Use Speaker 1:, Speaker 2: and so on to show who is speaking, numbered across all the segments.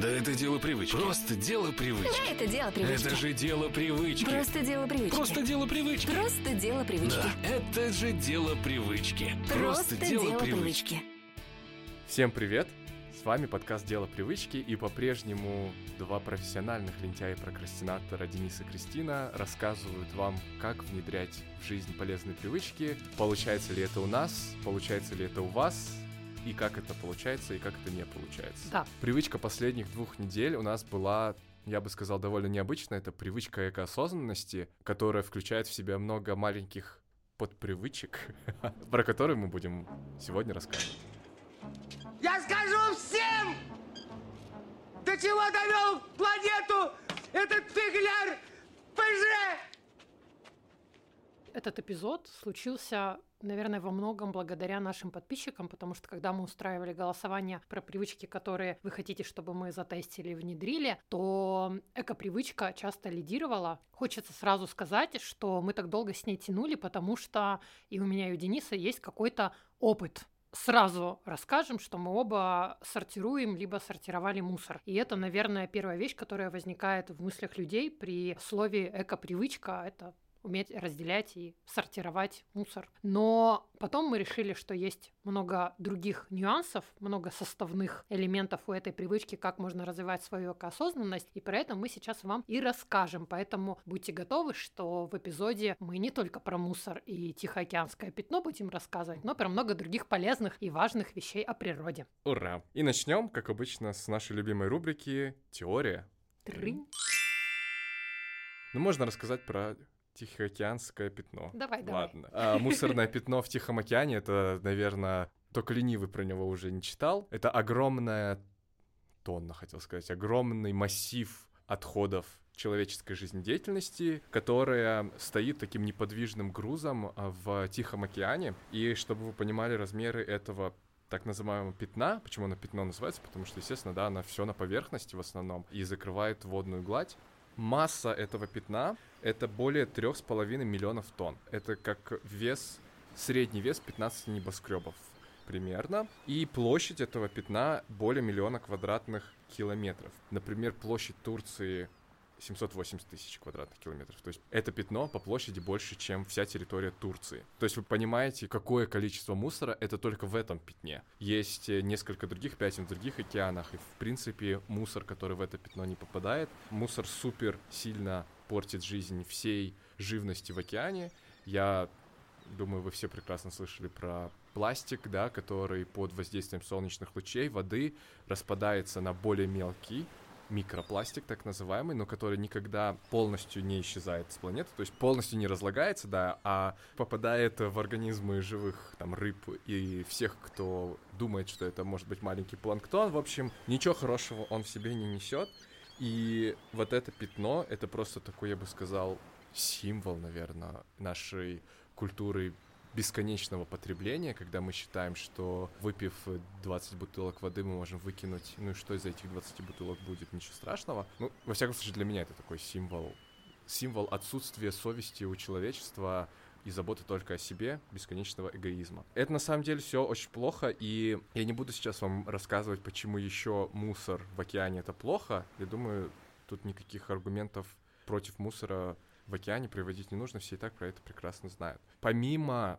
Speaker 1: Да это дело привычки. Просто дело привычки.
Speaker 2: Это дело привычки.
Speaker 1: Это же дело привычки.
Speaker 2: Просто дело привычки.
Speaker 1: Просто дело привычки.
Speaker 2: Просто дело привычки.
Speaker 1: Да, это же дело привычки.
Speaker 2: Просто дело привычки.
Speaker 3: Всем привет! С вами подкаст «Дело привычки» и по-прежнему два профессиональных лентяя-прокрастинатора Денис и Кристина рассказывают вам, как внедрять в жизнь полезные привычки, получается ли это у нас, получается ли это у вас, и как это получается, и как это не получается.
Speaker 4: Да.
Speaker 3: Привычка последних двух недель у нас была я бы сказал, довольно необычная. Это привычка экоосознанности, которая включает в себя много маленьких подпривычек, про которые мы будем сегодня рассказывать.
Speaker 5: Я скажу всем, до чего довел планету этот фигляр ПЖ!
Speaker 4: Этот эпизод случился, наверное, во многом благодаря нашим подписчикам, потому что когда мы устраивали голосование про привычки, которые вы хотите, чтобы мы затестили и внедрили, то эко-привычка часто лидировала. Хочется сразу сказать, что мы так долго с ней тянули, потому что и у меня, и у Дениса есть какой-то опыт сразу расскажем, что мы оба сортируем, либо сортировали мусор. И это, наверное, первая вещь, которая возникает в мыслях людей при слове эко-привычка. Это уметь разделять и сортировать мусор. Но потом мы решили, что есть много других нюансов, много составных элементов у этой привычки, как можно развивать свою экоосознанность, и про это мы сейчас вам и расскажем. Поэтому будьте готовы, что в эпизоде мы не только про мусор и Тихоокеанское пятно будем рассказывать, но про много других полезных и важных вещей о природе.
Speaker 3: Ура! И начнем, как обычно, с нашей любимой рубрики «Теория».
Speaker 4: Трынь.
Speaker 3: Ну, можно рассказать про Тихоокеанское пятно.
Speaker 4: Давай, давай.
Speaker 3: Ладно. А, мусорное пятно в Тихом океане, это, наверное, только ленивый про него уже не читал. Это огромная тонна, хотел сказать, огромный массив отходов человеческой жизнедеятельности, которая стоит таким неподвижным грузом а, в Тихом океане. И чтобы вы понимали размеры этого так называемого пятна. Почему оно пятно называется? Потому что, естественно, да, оно все на поверхности в основном и закрывает водную гладь. Масса этого пятна — это более трех с половиной миллионов тонн. Это как вес, средний вес 15 небоскребов примерно. И площадь этого пятна более миллиона квадратных километров. Например, площадь Турции 780 тысяч квадратных километров. То есть это пятно по площади больше, чем вся территория Турции. То есть вы понимаете, какое количество мусора это только в этом пятне. Есть э, несколько других пятен в других океанах, и в принципе мусор, который в это пятно не попадает, мусор супер сильно портит жизнь всей живности в океане. Я думаю, вы все прекрасно слышали про пластик, да, который под воздействием солнечных лучей, воды распадается на более мелкий микропластик, так называемый, но который никогда полностью не исчезает с планеты, то есть полностью не разлагается, да, а попадает в организмы живых там рыб и всех, кто думает, что это может быть маленький планктон. В общем, ничего хорошего он в себе не несет. И вот это пятно, это просто такой, я бы сказал, символ, наверное, нашей культуры бесконечного потребления, когда мы считаем, что выпив 20 бутылок воды, мы можем выкинуть, ну и что из этих 20 бутылок будет, ничего страшного. Ну, во всяком случае, для меня это такой символ, символ отсутствия совести у человечества и заботы только о себе, бесконечного эгоизма. Это на самом деле все очень плохо, и я не буду сейчас вам рассказывать, почему еще мусор в океане это плохо. Я думаю, тут никаких аргументов против мусора в океане приводить не нужно, все и так про это прекрасно знают. Помимо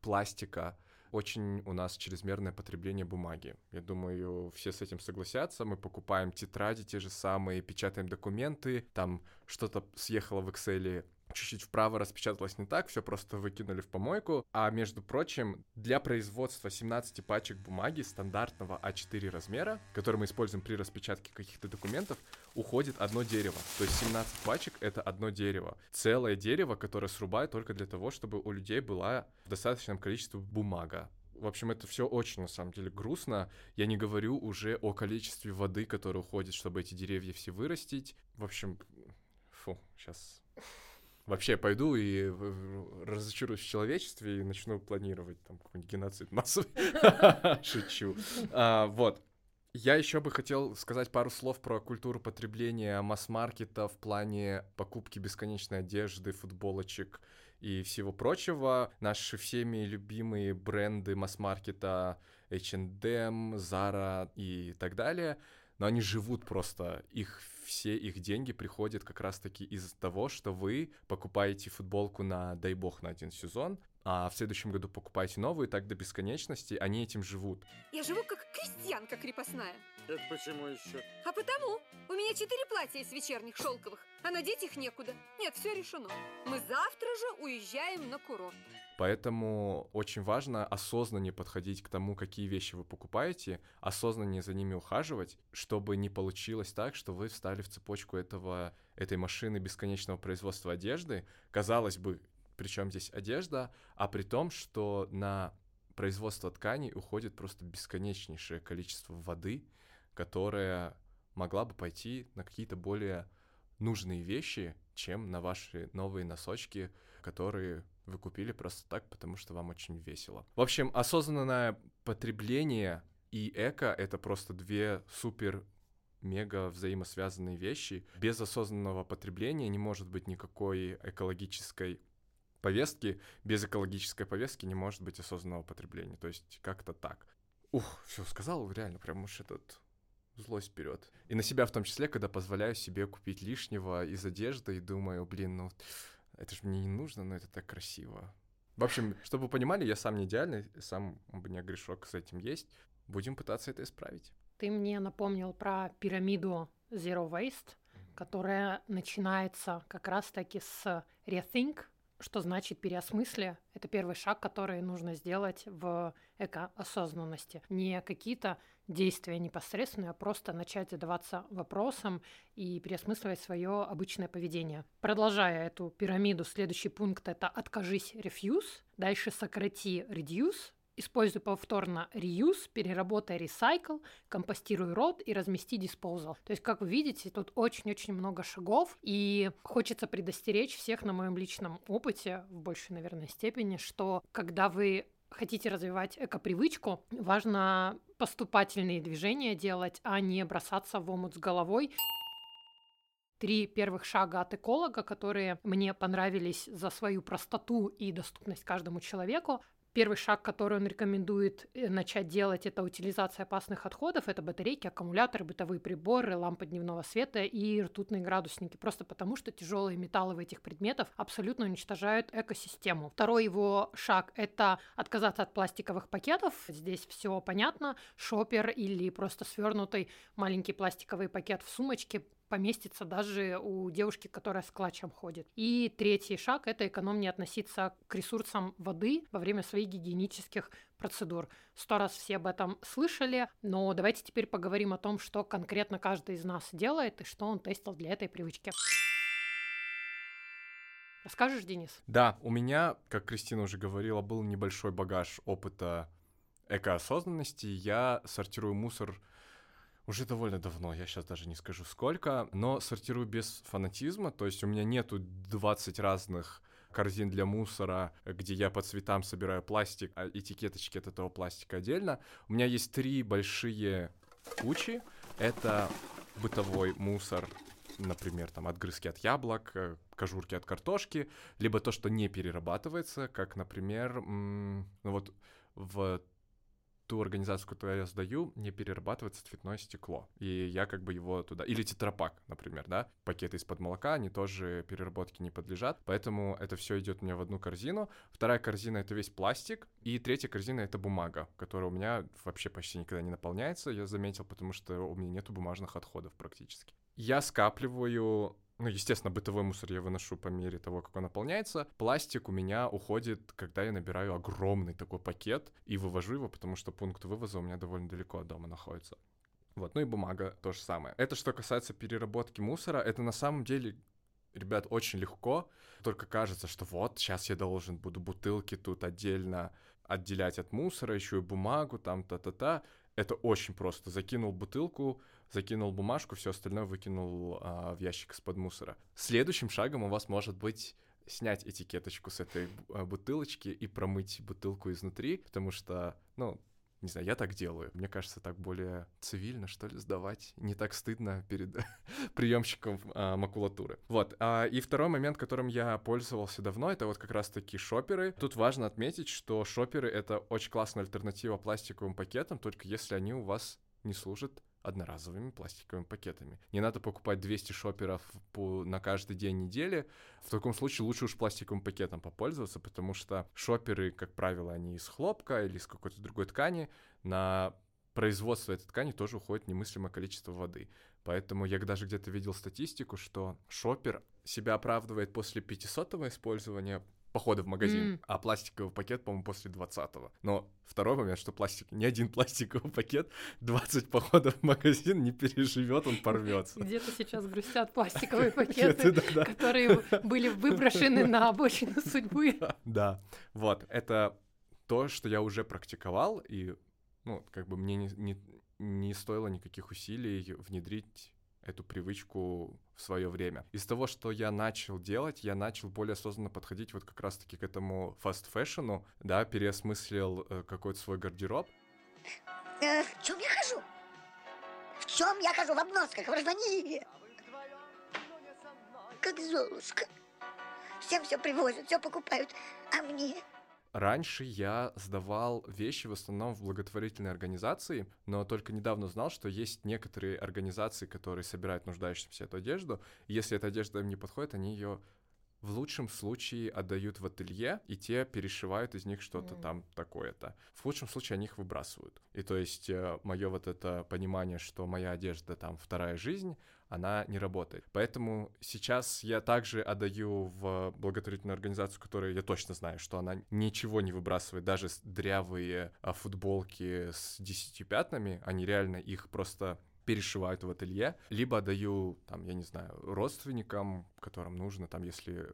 Speaker 3: пластика, очень у нас чрезмерное потребление бумаги. Я думаю, все с этим согласятся. Мы покупаем тетради те же самые, печатаем документы, там что-то съехало в Excel чуть-чуть вправо распечаталось не так, все просто выкинули в помойку. А между прочим, для производства 17 пачек бумаги стандартного А4 размера, который мы используем при распечатке каких-то документов, уходит одно дерево. То есть 17 пачек — это одно дерево. Целое дерево, которое срубают только для того, чтобы у людей была в достаточном количестве бумага. В общем, это все очень, на самом деле, грустно. Я не говорю уже о количестве воды, которая уходит, чтобы эти деревья все вырастить. В общем, фу, сейчас вообще пойду и разочаруюсь в человечестве и начну планировать там какой-нибудь геноцид массовый. Шучу. А, вот. Я еще бы хотел сказать пару слов про культуру потребления масс-маркета в плане покупки бесконечной одежды, футболочек и всего прочего. Наши всеми любимые бренды масс-маркета H&M, Zara и так далее — но они живут просто, их все их деньги приходят как раз-таки из того, что вы покупаете футболку на, дай бог, на один сезон, а в следующем году покупаете новую, и так до бесконечности, они этим живут.
Speaker 6: Я живу как крестьянка крепостная.
Speaker 7: Это почему еще?
Speaker 6: А потому у меня четыре платья из вечерних шелковых, а надеть их некуда. Нет, все решено. Мы завтра же уезжаем на курорт.
Speaker 3: Поэтому очень важно осознаннее подходить к тому, какие вещи вы покупаете, осознаннее за ними ухаживать, чтобы не получилось так, что вы встали в цепочку этого, этой машины бесконечного производства одежды. Казалось бы, причем здесь одежда, а при том, что на производство тканей уходит просто бесконечнейшее количество воды, которая могла бы пойти на какие-то более нужные вещи, чем на ваши новые носочки, которые вы купили просто так, потому что вам очень весело. В общем, осознанное потребление и эко — это просто две супер мега взаимосвязанные вещи. Без осознанного потребления не может быть никакой экологической повестки. Без экологической повестки не может быть осознанного потребления. То есть как-то так. Ух, все сказал, реально, прям уж этот злость вперед. И на себя в том числе, когда позволяю себе купить лишнего из одежды и думаю, блин, ну это же мне не нужно, но это так красиво. В общем, чтобы вы понимали, я сам не идеальный, сам у меня грешок с этим есть. Будем пытаться это исправить.
Speaker 4: Ты мне напомнил про пирамиду Zero Waste, которая начинается как раз-таки с Rethink, что значит переосмыслие. Это первый шаг, который нужно сделать в экоосознанности. Не какие-то действия непосредственные, а просто начать задаваться вопросом и переосмысливать свое обычное поведение. Продолжая эту пирамиду, следующий пункт это «откажись, refuse», дальше «сократи, reduce», Используй повторно reuse, переработай recycle, компостируй рот и размести disposal. То есть, как вы видите, тут очень-очень много шагов, и хочется предостеречь всех на моем личном опыте, в большей, наверное, степени, что когда вы хотите развивать экопривычку, важно поступательные движения делать, а не бросаться в омут с головой три первых шага от эколога, которые мне понравились за свою простоту и доступность каждому человеку. Первый шаг, который он рекомендует э, начать делать, это утилизация опасных отходов. Это батарейки, аккумуляторы, бытовые приборы, лампы дневного света и ртутные градусники. Просто потому, что тяжелые металлы в этих предметах абсолютно уничтожают экосистему. Второй его шаг – это отказаться от пластиковых пакетов. Здесь все понятно. Шопер или просто свернутый маленький пластиковый пакет в сумочке поместится даже у девушки, которая с клатчем ходит. И третий шаг – это экономнее относиться к ресурсам воды во время своих гигиенических процедур. Сто раз все об этом слышали, но давайте теперь поговорим о том, что конкретно каждый из нас делает и что он тестил для этой привычки. Расскажешь, Денис?
Speaker 3: Да, у меня, как Кристина уже говорила, был небольшой багаж опыта экоосознанности. Я сортирую мусор уже довольно давно, я сейчас даже не скажу сколько, но сортирую без фанатизма, то есть у меня нету 20 разных корзин для мусора, где я по цветам собираю пластик, а этикеточки от этого пластика отдельно. У меня есть три большие кучи. Это бытовой мусор, например, там отгрызки от яблок, э, кожурки от картошки, либо то, что не перерабатывается, как, например, ну вот в ту организацию, которую я сдаю, не перерабатывается цветное стекло. И я как бы его туда... Или тетрапак, например, да? Пакеты из-под молока, они тоже переработке не подлежат. Поэтому это все идет у меня в одну корзину. Вторая корзина — это весь пластик. И третья корзина — это бумага, которая у меня вообще почти никогда не наполняется, я заметил, потому что у меня нету бумажных отходов практически. Я скапливаю ну, естественно, бытовой мусор я выношу по мере того, как он наполняется. Пластик у меня уходит, когда я набираю огромный такой пакет и вывожу его, потому что пункт вывоза у меня довольно далеко от дома находится. Вот, ну и бумага то же самое. Это что касается переработки мусора, это на самом деле ребят, очень легко, только кажется, что вот, сейчас я должен буду бутылки тут отдельно отделять от мусора, еще и бумагу, там, та-та-та. Это очень просто. Закинул бутылку, закинул бумажку, все остальное выкинул а, в ящик из-под мусора. Следующим шагом у вас может быть снять этикеточку с этой а, бутылочки и промыть бутылку изнутри, потому что, ну, не знаю, я так делаю. Мне кажется, так более цивильно, что ли, сдавать. Не так стыдно перед приемщиком а, макулатуры. Вот. А, и второй момент, которым я пользовался давно, это вот как раз-таки шоперы. Тут важно отметить, что шоперы — это очень классная альтернатива пластиковым пакетам, только если они у вас не служат одноразовыми пластиковыми пакетами. Не надо покупать 200 шоперов по, на каждый день недели. В таком случае лучше уж пластиковым пакетом попользоваться, потому что шоперы, как правило, они из хлопка или из какой-то другой ткани. На производство этой ткани тоже уходит немыслимое количество воды. Поэтому я даже где-то видел статистику, что шопер себя оправдывает после 500-го использования похода в магазин,
Speaker 4: М.
Speaker 3: а пластиковый пакет, по-моему, после 20-го. Но второй момент, что пластик, ни один пластиковый пакет 20 походов в магазин не переживет, он порвется.
Speaker 4: Где-то сейчас грустят пластиковые
Speaker 3: Пакеты,
Speaker 4: которые были выброшены на обочину судьбы.
Speaker 3: Да, вот, это то, что я уже практиковал, и, ну, как бы мне не, не, не стоило никаких усилий внедрить эту привычку в свое время. Из того, что я начал делать, я начал более осознанно подходить вот как раз-таки к этому фаст-фэшну, да, переосмыслил э, какой-то свой гардероб.
Speaker 7: Э, в чем я хожу? В чем я хожу? В обносках, в рванье. Как Золушка. Всем все привозят, все покупают. А мне?
Speaker 3: Раньше я сдавал вещи в основном в благотворительные организации, но только недавно узнал, что есть некоторые организации, которые собирают нуждающимся эту одежду. Если эта одежда им не подходит, они ее в лучшем случае отдают в ателье, и те перешивают из них что-то
Speaker 4: Мгм.
Speaker 3: там такое-то. В худшем случае они их выбрасывают. И то есть мое вот это понимание, что моя одежда там вторая жизнь, она не работает. Поэтому сейчас я также отдаю в благотворительную организацию, которую я точно знаю, что она ничего не выбрасывает, даже дрявые а, футболки с 10 пятнами, они реально их просто перешивают в ателье, либо отдаю, там, я не знаю, родственникам, которым нужно, там, если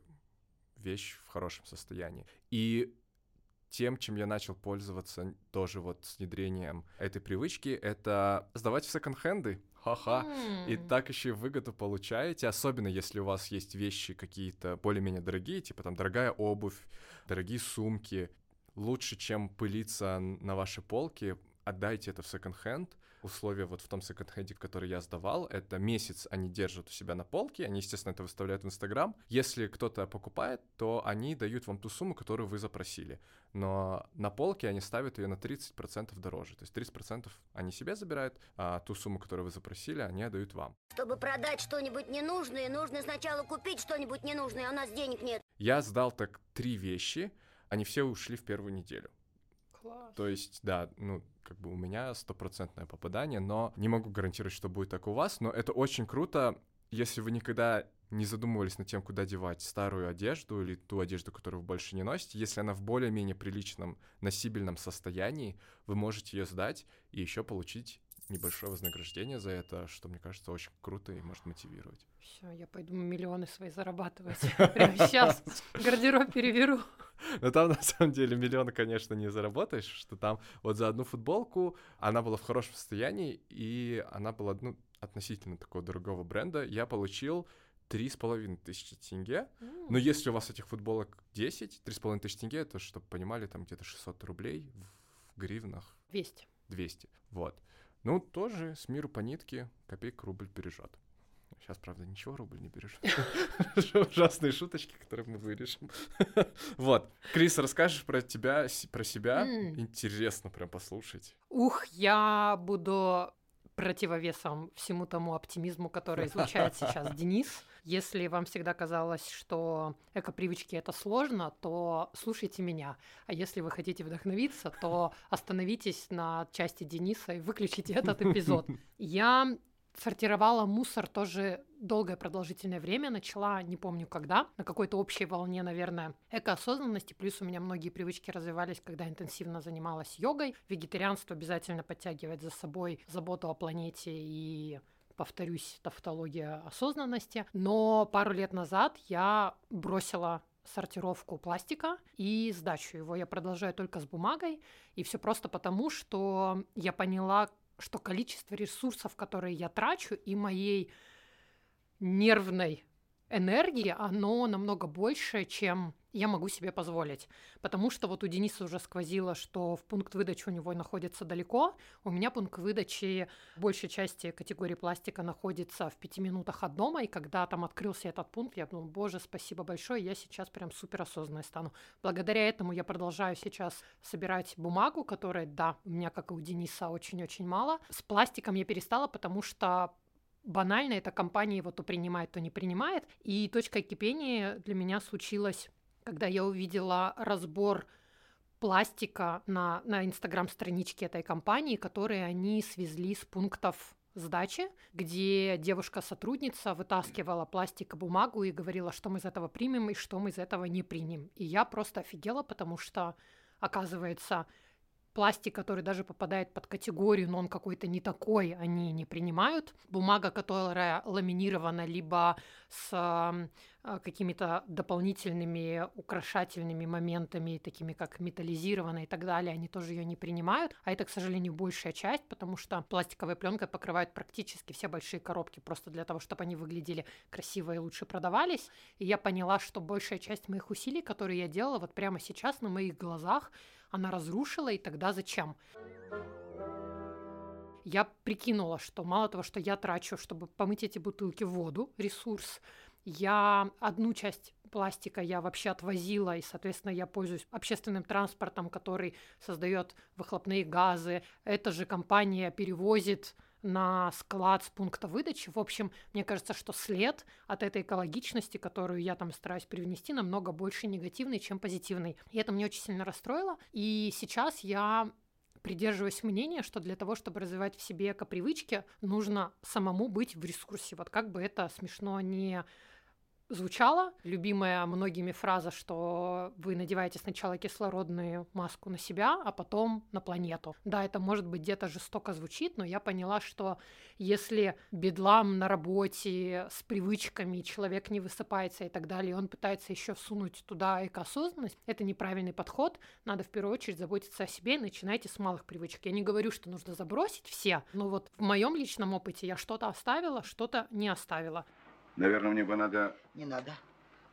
Speaker 3: вещь в хорошем состоянии. И тем, чем я начал пользоваться тоже вот с внедрением этой привычки, это сдавать в секонд-хенды. Ха-ха. И так еще и выгоду получаете, особенно если у вас есть вещи какие-то более-менее дорогие, типа там дорогая обувь, дорогие сумки. Лучше, чем пылиться на вашей полке, отдайте это в секонд-хенд. Условия вот в том секонд-хенде, который я сдавал, это месяц они держат у себя на полке, они, естественно, это выставляют в Инстаграм. Если кто-то покупает, то они дают вам ту сумму, которую вы запросили. Но на полке они ставят ее на 30% дороже. То есть 30% они себе забирают, а ту сумму, которую вы запросили, они отдают вам.
Speaker 7: Чтобы продать что-нибудь ненужное, нужно сначала купить что-нибудь ненужное, а у нас денег нет.
Speaker 3: Я сдал так три вещи, они все ушли в первую неделю.
Speaker 4: Класс.
Speaker 3: То есть, да, ну, как бы у меня стопроцентное попадание, но не могу гарантировать, что будет так у вас, но это очень круто, если вы никогда не задумывались над тем, куда девать старую одежду или ту одежду, которую вы больше не носите, если она в более-менее приличном носибельном состоянии, вы можете ее сдать и еще получить небольшое вознаграждение за это, что, мне кажется, очень круто и может мотивировать.
Speaker 4: Все, я пойду миллионы свои зарабатывать. Прямо сейчас гардероб переверу.
Speaker 3: Но там, на самом деле, миллиона, конечно, не заработаешь, что там вот за одну футболку она была в хорошем состоянии, и она была, ну, относительно такого дорогого бренда. Я получил три с половиной тысячи тенге. Но если у вас этих футболок 10, три с половиной тысячи тенге, это, чтобы понимали, там где-то 600 рублей в гривнах,
Speaker 4: Весть.
Speaker 3: 200. Вот. Ну, тоже с миру по нитке, копейка рубль бережет. Сейчас, правда, ничего рубль не бережет. Ужасные шуточки, которые мы вырежем. Вот. Крис, расскажешь про тебя, про себя? Интересно прям послушать.
Speaker 4: Ух, я буду противовесом всему тому оптимизму, который излучает сейчас Денис. Если вам всегда казалось, что эко-привычки это сложно, то слушайте меня. А если вы хотите вдохновиться, то остановитесь на части Дениса и выключите этот эпизод. Я сортировала мусор тоже долгое продолжительное время, начала, не помню когда, на какой-то общей волне, наверное, экоосознанности, плюс у меня многие привычки развивались, когда интенсивно занималась йогой, вегетарианство обязательно подтягивать за собой заботу о планете и повторюсь, тавтология осознанности, но пару лет назад я бросила сортировку пластика и сдачу его. Я продолжаю только с бумагой, и все просто потому, что я поняла, что количество ресурсов, которые я трачу, и моей нервной энергии, оно намного больше, чем я могу себе позволить. Потому что вот у Дениса уже сквозило, что в пункт выдачи у него находится далеко. У меня пункт выдачи большей части категории пластика находится в пяти минутах от дома. И когда там открылся этот пункт, я думала, боже, спасибо большое, я сейчас прям супер осознанной стану. Благодаря этому я продолжаю сейчас собирать бумагу, которая, да, у меня, как и у Дениса, очень-очень мало. С пластиком я перестала, потому что банально эта компания его то принимает, то не принимает. И точка кипения для меня случилась когда я увидела разбор пластика на, на инстаграм-страничке этой компании, которые они свезли с пунктов сдачи, где девушка-сотрудница вытаскивала пластик и бумагу и говорила, что мы из этого примем и что мы из этого не примем. И я просто офигела, потому что, оказывается, пластик, который даже попадает под категорию, но он какой-то не такой, они не принимают. Бумага, которая ламинирована либо с э, какими-то дополнительными украшательными моментами, такими как металлизированная и так далее, они тоже ее не принимают. А это, к сожалению, большая часть, потому что пластиковой пленкой покрывают практически все большие коробки просто для того, чтобы они выглядели красиво и лучше продавались. И я поняла, что большая часть моих усилий, которые я делала вот прямо сейчас на моих глазах, она разрушила, и тогда зачем? Я прикинула, что мало того, что я трачу, чтобы помыть эти бутылки в воду, ресурс, я одну часть пластика я вообще отвозила, и, соответственно, я пользуюсь общественным транспортом, который создает выхлопные газы. Эта же компания перевозит на склад с пункта выдачи. В общем, мне кажется, что след от этой экологичности, которую я там стараюсь привнести, намного больше негативный, чем позитивный. И это меня очень сильно расстроило. И сейчас я придерживаюсь мнения, что для того, чтобы развивать в себе эко-привычки, нужно самому быть в ресурсе. Вот как бы это смешно не звучала. Любимая многими фраза, что вы надеваете сначала кислородную маску на себя, а потом на планету. Да, это может быть где-то жестоко звучит, но я поняла, что если бедлам на работе с привычками, человек не высыпается и так далее, он пытается еще всунуть туда экоосознанность, это неправильный подход. Надо в первую очередь заботиться о себе и начинайте с малых привычек. Я не говорю, что нужно забросить все, но вот в моем личном опыте я что-то оставила, что-то не оставила.
Speaker 8: Наверное, мне бы надо...
Speaker 7: Не надо.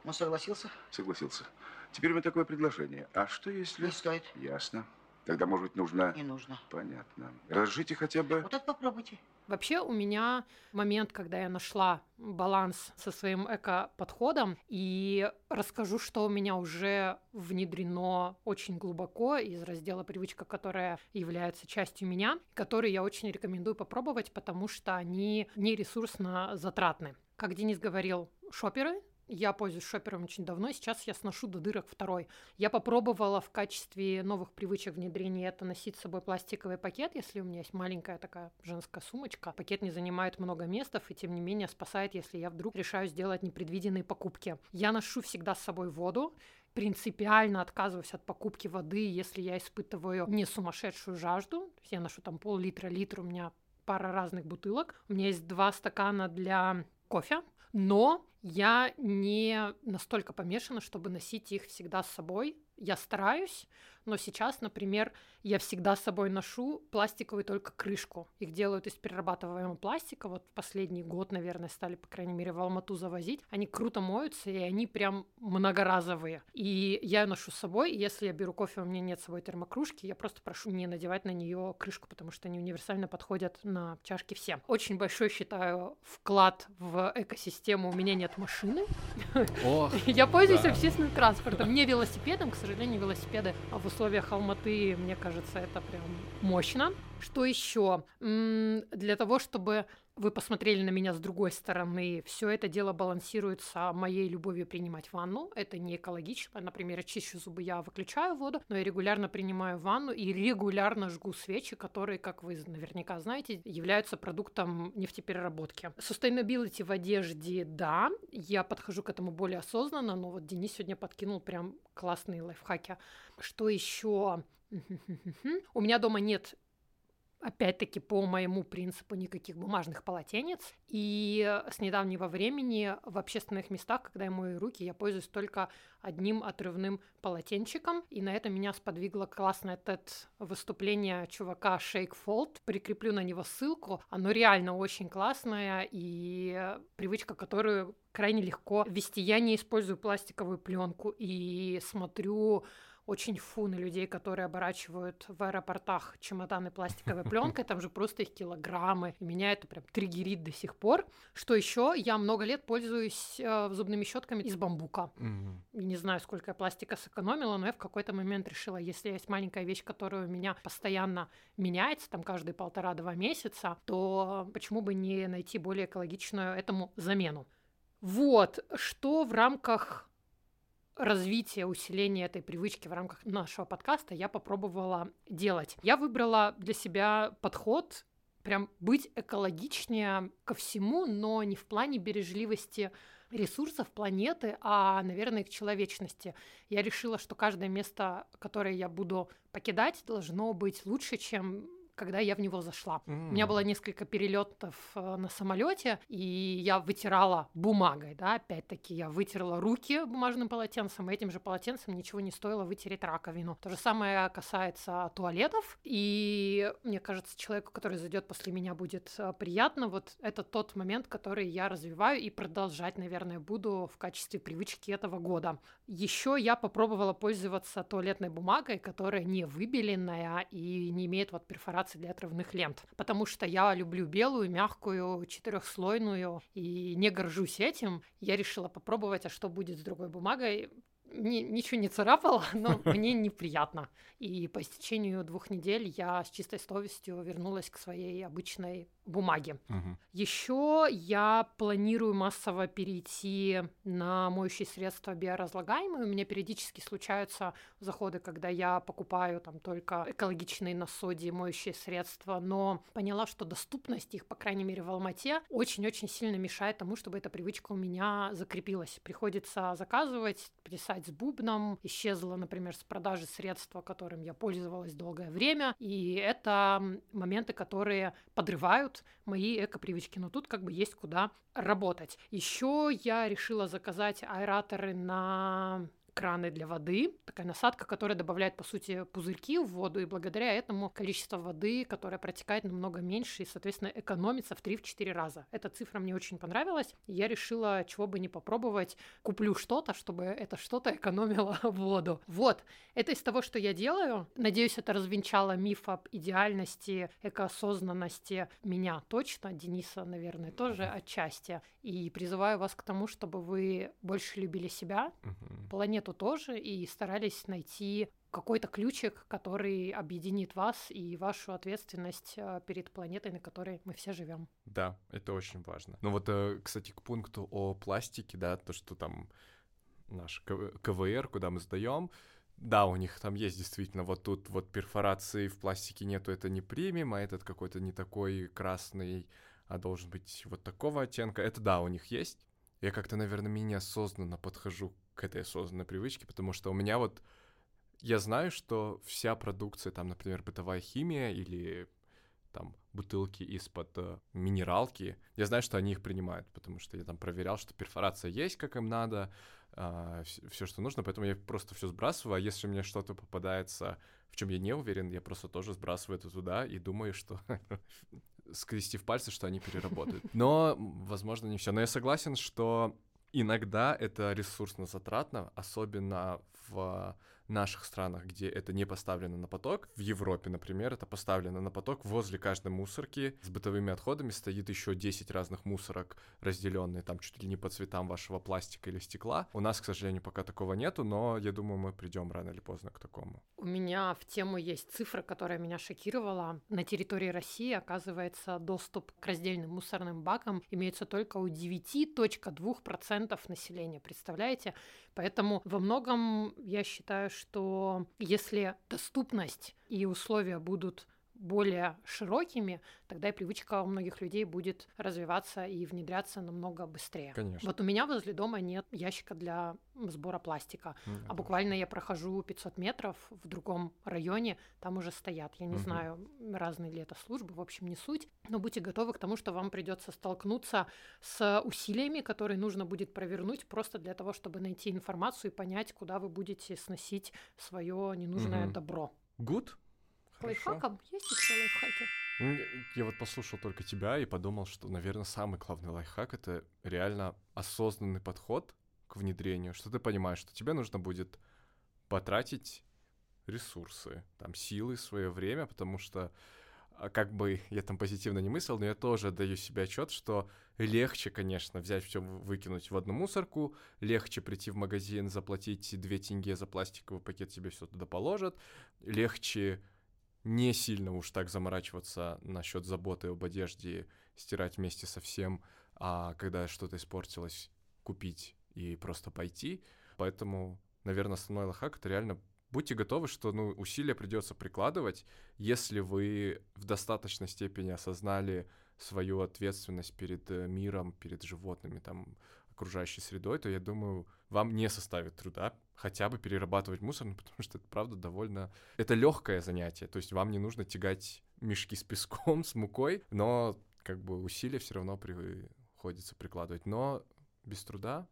Speaker 7: Он согласился?
Speaker 8: Согласился. Теперь у меня такое предложение. А что если...
Speaker 7: Не стоит.
Speaker 8: Ясно. Тогда, может быть, нужно...
Speaker 7: Не нужно.
Speaker 8: Понятно. Разжите хотя бы...
Speaker 7: Вот это попробуйте.
Speaker 4: Вообще у меня момент, когда я нашла баланс со своим эко-подходом и расскажу, что у меня уже внедрено очень глубоко из раздела «Привычка», которая является частью меня, которые я очень рекомендую попробовать, потому что они не ресурсно затратны. Как Денис говорил, шоперы я пользуюсь шопером очень давно, сейчас я сношу до дырок второй. Я попробовала в качестве новых привычек внедрения это носить с собой пластиковый пакет, если у меня есть маленькая такая женская сумочка. Пакет не занимает много места и тем не менее спасает, если я вдруг решаю сделать непредвиденные покупки. Я ношу всегда с собой воду, принципиально отказываюсь от покупки воды, если я испытываю не сумасшедшую жажду. Я ношу там пол-литра, литр, у меня пара разных бутылок. У меня есть два стакана для кофе, но я не настолько помешана, чтобы носить их всегда с собой. Я стараюсь, но сейчас, например, я всегда с собой ношу пластиковую только крышку. Их делают из перерабатываемого пластика. Вот последний год, наверное, стали, по крайней мере, в Алмату завозить. Они круто моются, и они прям многоразовые. И я ношу с собой. И если я беру кофе, у меня нет с собой термокружки, я просто прошу не надевать на нее крышку, потому что они универсально подходят на чашки все. Очень большой, считаю, вклад в экосистему. У меня нет машины.
Speaker 3: Ох,
Speaker 4: Я пользуюсь
Speaker 3: да.
Speaker 4: общественным транспортом, не велосипедом. К сожалению, велосипеды в условиях Алматы, мне кажется, это прям мощно. Что еще? Для того, чтобы вы посмотрели на меня с другой стороны, все это дело балансируется моей любовью принимать ванну. Это не экологично. Например, чищу зубы, я выключаю воду, но я регулярно принимаю ванну и регулярно жгу свечи, которые, как вы наверняка знаете, являются продуктом нефтепереработки. Sustainability в одежде, да, я подхожу к этому более осознанно, но вот Денис сегодня подкинул прям классные лайфхаки. Что еще? У меня дома нет опять-таки по моему принципу никаких бумажных полотенец. И с недавнего времени в общественных местах, когда я мою руки, я пользуюсь только одним отрывным полотенчиком. И на это меня сподвигло классное TED выступление чувака Shake Fold. Прикреплю на него ссылку. Оно реально очень классное и привычка, которую крайне легко вести. Я не использую пластиковую пленку и смотрю очень фу на людей, которые оборачивают в аэропортах чемоданы пластиковой пленкой, там же просто их килограммы. И меня это прям триггерит до сих пор. Что еще? Я много лет пользуюсь э, зубными щетками из бамбука.
Speaker 3: Мгм.
Speaker 4: Не знаю, сколько я пластика сэкономила, но я в какой-то момент решила, если есть маленькая вещь, которая у меня постоянно меняется, там каждые полтора-два месяца, то почему бы не найти более экологичную этому замену? Вот, что в рамках развития, усиления этой привычки в рамках нашего подкаста я попробовала делать. Я выбрала для себя подход прям быть экологичнее ко всему, но не в плане бережливости ресурсов планеты, а, наверное, к человечности. Я решила, что каждое место, которое я буду покидать, должно быть лучше, чем когда я в него зашла. У меня было несколько перелетов э, на самолете, и я вытирала бумагой, да, опять-таки я вытерла руки бумажным полотенцем, и этим же полотенцем ничего не стоило вытереть раковину. То же самое касается туалетов, и мне кажется, человеку, который зайдет после меня, будет э, приятно. Вот это тот момент, который я развиваю и продолжать, наверное, буду в качестве привычки этого года. Еще я попробовала пользоваться туалетной бумагой, которая не выбеленная и не имеет вот перфорации для отрывных лент. Потому что я люблю белую, мягкую, четырехслойную и не горжусь этим. Я решила попробовать, а что будет с другой бумагой. Ни- ничего не царапало, но мне неприятно. И по истечению двух недель я с чистой совестью вернулась к своей обычной бумаге.
Speaker 3: Мгм.
Speaker 4: Еще я планирую массово перейти на моющие средства биоразлагаемые. У меня периодически случаются заходы, когда я покупаю там только экологичные на соде моющие средства, но поняла, что доступность их, по крайней мере в Алмате, очень-очень сильно мешает тому, чтобы эта привычка у меня закрепилась. Приходится заказывать, плясать с бубном. Исчезло, например, с продажи средства, которым я пользовалась долгое время. И это моменты, которые подрывают мои эко-привычки. Но тут как бы есть куда работать. Еще я решила заказать аэраторы на краны для воды, такая насадка, которая добавляет, по сути, пузырьки в воду, и благодаря этому количество воды, которое протекает, намного меньше, и, соответственно, экономится в 3-4 раза. Эта цифра мне очень понравилась, и я решила, чего бы не попробовать, куплю что-то, чтобы это что-то экономило воду. Вот, это из того, что я делаю. Надеюсь, это развенчало миф об идеальности, экоосознанности меня точно, Дениса, наверное, тоже отчасти. И призываю вас к тому, чтобы вы больше любили себя,
Speaker 3: Мгм.
Speaker 4: Планету тоже, и старались найти какой-то ключик, который объединит вас и вашу ответственность э, перед планетой, на которой мы все живем.
Speaker 3: Да, это очень важно. Ну вот, э, кстати, к пункту о пластике, да, то, что там наш КВ- КВР, куда мы сдаем, да, у них там есть действительно вот тут вот перфорации в пластике нету, это не премиум, а этот какой-то не такой красный, а должен быть вот такого оттенка. Это да, у них есть. Я как-то, наверное, менее осознанно подхожу к этой осознанной привычке, потому что у меня вот я знаю, что вся продукция, там, например, бытовая химия или там бутылки из-под э, минералки, я знаю, что они их принимают, потому что я там проверял, что перфорация есть, как им надо, все, что нужно, поэтому я просто все сбрасываю, а если мне что-то попадается, в чем я не уверен, я просто тоже сбрасываю это туда и думаю, что скрестив пальцы, что они переработают. Но, возможно, не все. Но я согласен, что иногда это ресурсно затратно, особенно в наших странах, где это не поставлено на поток. В Европе, например, это поставлено на поток. Возле каждой мусорки с бытовыми отходами стоит еще 10 разных мусорок, разделенные там чуть ли не по цветам вашего пластика или стекла. У нас, к сожалению, пока такого нету, но я думаю, мы придем рано или поздно к такому.
Speaker 4: У меня в тему есть цифра, которая меня шокировала. На территории России, оказывается, доступ к раздельным мусорным бакам имеется только у 9.2% населения. Представляете? Поэтому во многом я считаю, что если доступность и условия будут более широкими, тогда и привычка у многих людей будет развиваться и внедряться намного быстрее.
Speaker 3: Конечно.
Speaker 4: Вот у меня возле дома нет ящика для сбора пластика,
Speaker 3: М,
Speaker 4: а буквально я прохожу 500 метров в другом районе, там уже стоят. Я не
Speaker 3: Мгм.
Speaker 4: знаю, разные ли это службы, в общем, не суть. Но будьте готовы к тому, что вам придется столкнуться с усилиями, которые нужно будет провернуть просто для того, чтобы найти информацию и понять, куда вы будете сносить свое ненужное
Speaker 3: Мгм.
Speaker 4: добро.
Speaker 3: Good?
Speaker 4: К лайфхакам есть еще лайфхаки?
Speaker 3: М, Я вот послушал только тебя и подумал, что, наверное, самый главный лайфхак — это реально осознанный подход к внедрению, что ты понимаешь, что тебе нужно будет потратить ресурсы, там, силы, свое время, потому что а, как бы я там позитивно не мыслил, но я тоже даю себе отчет, что легче, конечно, взять все выкинуть в одну мусорку, легче прийти в магазин, заплатить 2 тенге за пластиковый пакет, тебе все туда положат, легче не сильно уж так заморачиваться насчет заботы об одежде, стирать вместе со всем, а когда что-то испортилось, купить и просто пойти. Поэтому, наверное, основной лайфхак — это реально будьте готовы, что ну, усилия придется прикладывать, если вы в достаточной степени осознали свою ответственность перед э, миром, перед животными, там, окружающей средой, то я думаю, вам не составит труда хотя бы перерабатывать мусор, ну, потому что это, правда, довольно... Это легкое занятие, то есть вам не нужно тягать мешки с песком, с мукой, но как бы усилия все равно приходится прикладывать. Но без труда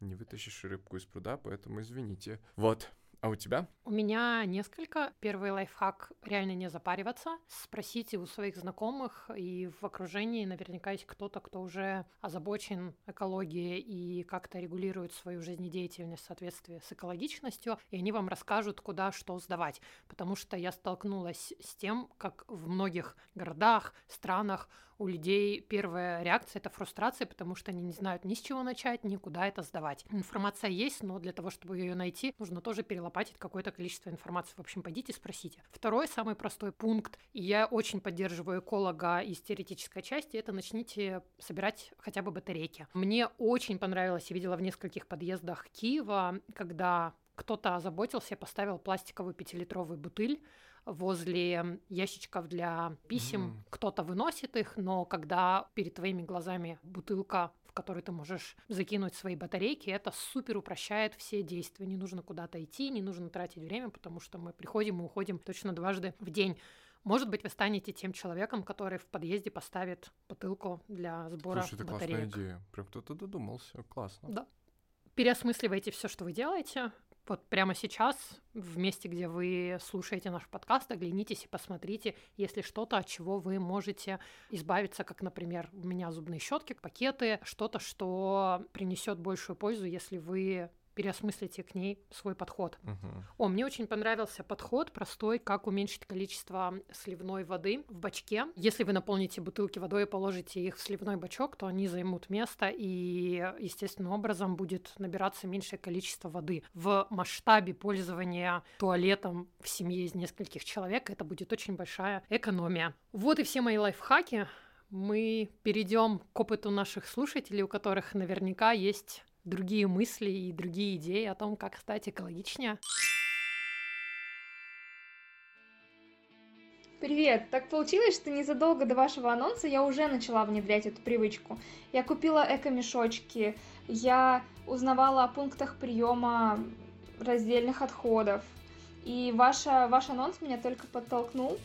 Speaker 3: не вытащишь рыбку из пруда, поэтому извините. Вот, а у тебя?
Speaker 4: У меня несколько. Первый лайфхак — реально не запариваться. Спросите у своих знакомых и в окружении наверняка есть кто-то, кто уже озабочен экологией и как-то регулирует свою жизнедеятельность в соответствии с экологичностью, и они вам расскажут, куда что сдавать. Потому что я столкнулась с тем, как в многих городах, странах у людей первая реакция — это фрустрация, потому что они не знают ни с чего начать, ни куда это сдавать. Информация есть, но для того, чтобы ее найти, нужно тоже перелопатить какое-то количество информации. В общем, пойдите, спросите. Второй, самый простой пункт, и я очень поддерживаю эколога из теоретической части, это начните собирать хотя бы батарейки. Мне очень понравилось, я видела в нескольких подъездах Киева, когда кто-то озаботился, поставил пластиковую пятилитровую бутыль, возле ящичков для писем.
Speaker 3: Мгм.
Speaker 4: Кто-то выносит их, но когда перед твоими глазами бутылка, в которой ты можешь закинуть свои батарейки, это супер упрощает все действия. Не нужно куда-то идти, не нужно тратить время, потому что мы приходим и уходим точно дважды в день. Может быть, вы станете тем человеком, который в подъезде поставит бутылку для сбора
Speaker 3: Слушай, это
Speaker 4: батареек.
Speaker 3: классная идея. Прям кто-то додумался. Классно.
Speaker 4: Да. Переосмысливайте все, что вы делаете. Вот прямо сейчас, в месте, где вы слушаете наш подкаст, оглянитесь и посмотрите, если что-то, от чего вы можете избавиться, как, например, у меня зубные щетки, пакеты, что-то, что принесет большую пользу, если вы переосмыслите к ней свой подход.
Speaker 3: Мгм.
Speaker 4: О, мне очень понравился подход простой, как уменьшить количество сливной воды в бачке. Если вы наполните бутылки водой и положите их в сливной бачок, то они займут место и естественным образом будет набираться меньшее количество воды. В масштабе пользования туалетом в семье из нескольких человек это будет очень большая экономия. Вот и все мои лайфхаки. Мы перейдем к опыту наших слушателей, у которых наверняка есть другие мысли и другие идеи о том, как стать экологичнее.
Speaker 9: Привет! Так получилось, что незадолго до вашего анонса я уже начала внедрять эту привычку. Я купила эко-мешочки, я узнавала о пунктах приема раздельных отходов. И ваша, ваш анонс меня только подтолкнул.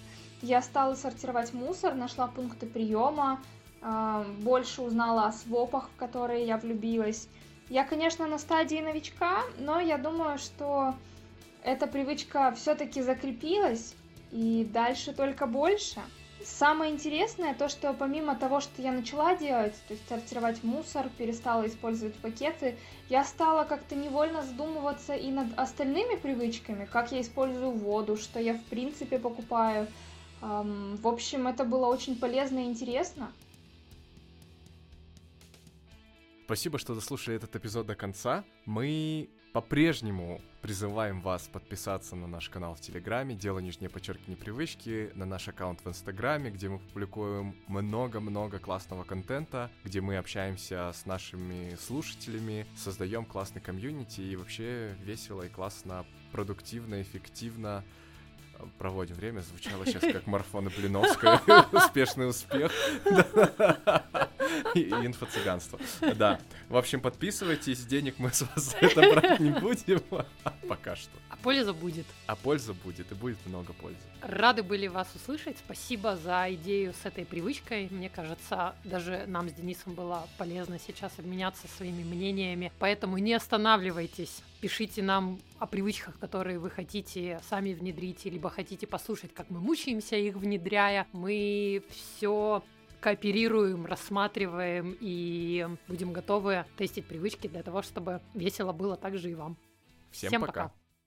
Speaker 9: Я стала сортировать мусор, нашла пункты приема, э, больше узнала о свопах, в которые я влюбилась. Я, конечно, на стадии новичка, но я думаю, что эта привычка все-таки закрепилась, и дальше только больше. Самое интересное то, что помимо того, что я начала делать, то есть сортировать мусор, перестала использовать пакеты, я стала как-то невольно задумываться и над остальными привычками, как я использую воду, что я в принципе покупаю. В общем, это было очень полезно и интересно.
Speaker 3: Спасибо, что дослушали этот эпизод до конца. Мы по-прежнему призываем вас подписаться на наш канал в Телеграме, дело нижнее подчеркивание привычки, на наш аккаунт в Инстаграме, где мы публикуем много-много классного контента, где мы общаемся с нашими слушателями, создаем классный комьюнити и вообще весело и классно, продуктивно, эффективно проводим время, звучало сейчас как Марфона Блиновская. Успешный успех. И инфо-цыганство. Да. В общем, подписывайтесь, денег мы с вас за это брать не будем. Пока что.
Speaker 4: А польза будет.
Speaker 3: А польза будет, и будет много пользы.
Speaker 4: Рады были вас услышать. Спасибо за идею с этой привычкой. Мне кажется, даже нам с Денисом было полезно сейчас обменяться своими мнениями. Поэтому не останавливайтесь. Пишите нам о привычках, которые вы хотите сами внедрить, либо хотите послушать, как мы мучаемся их внедряя. Мы все кооперируем, рассматриваем и будем готовы тестить привычки для того, чтобы весело было также и вам.
Speaker 3: Всем,
Speaker 4: Всем
Speaker 3: пока.
Speaker 4: пока.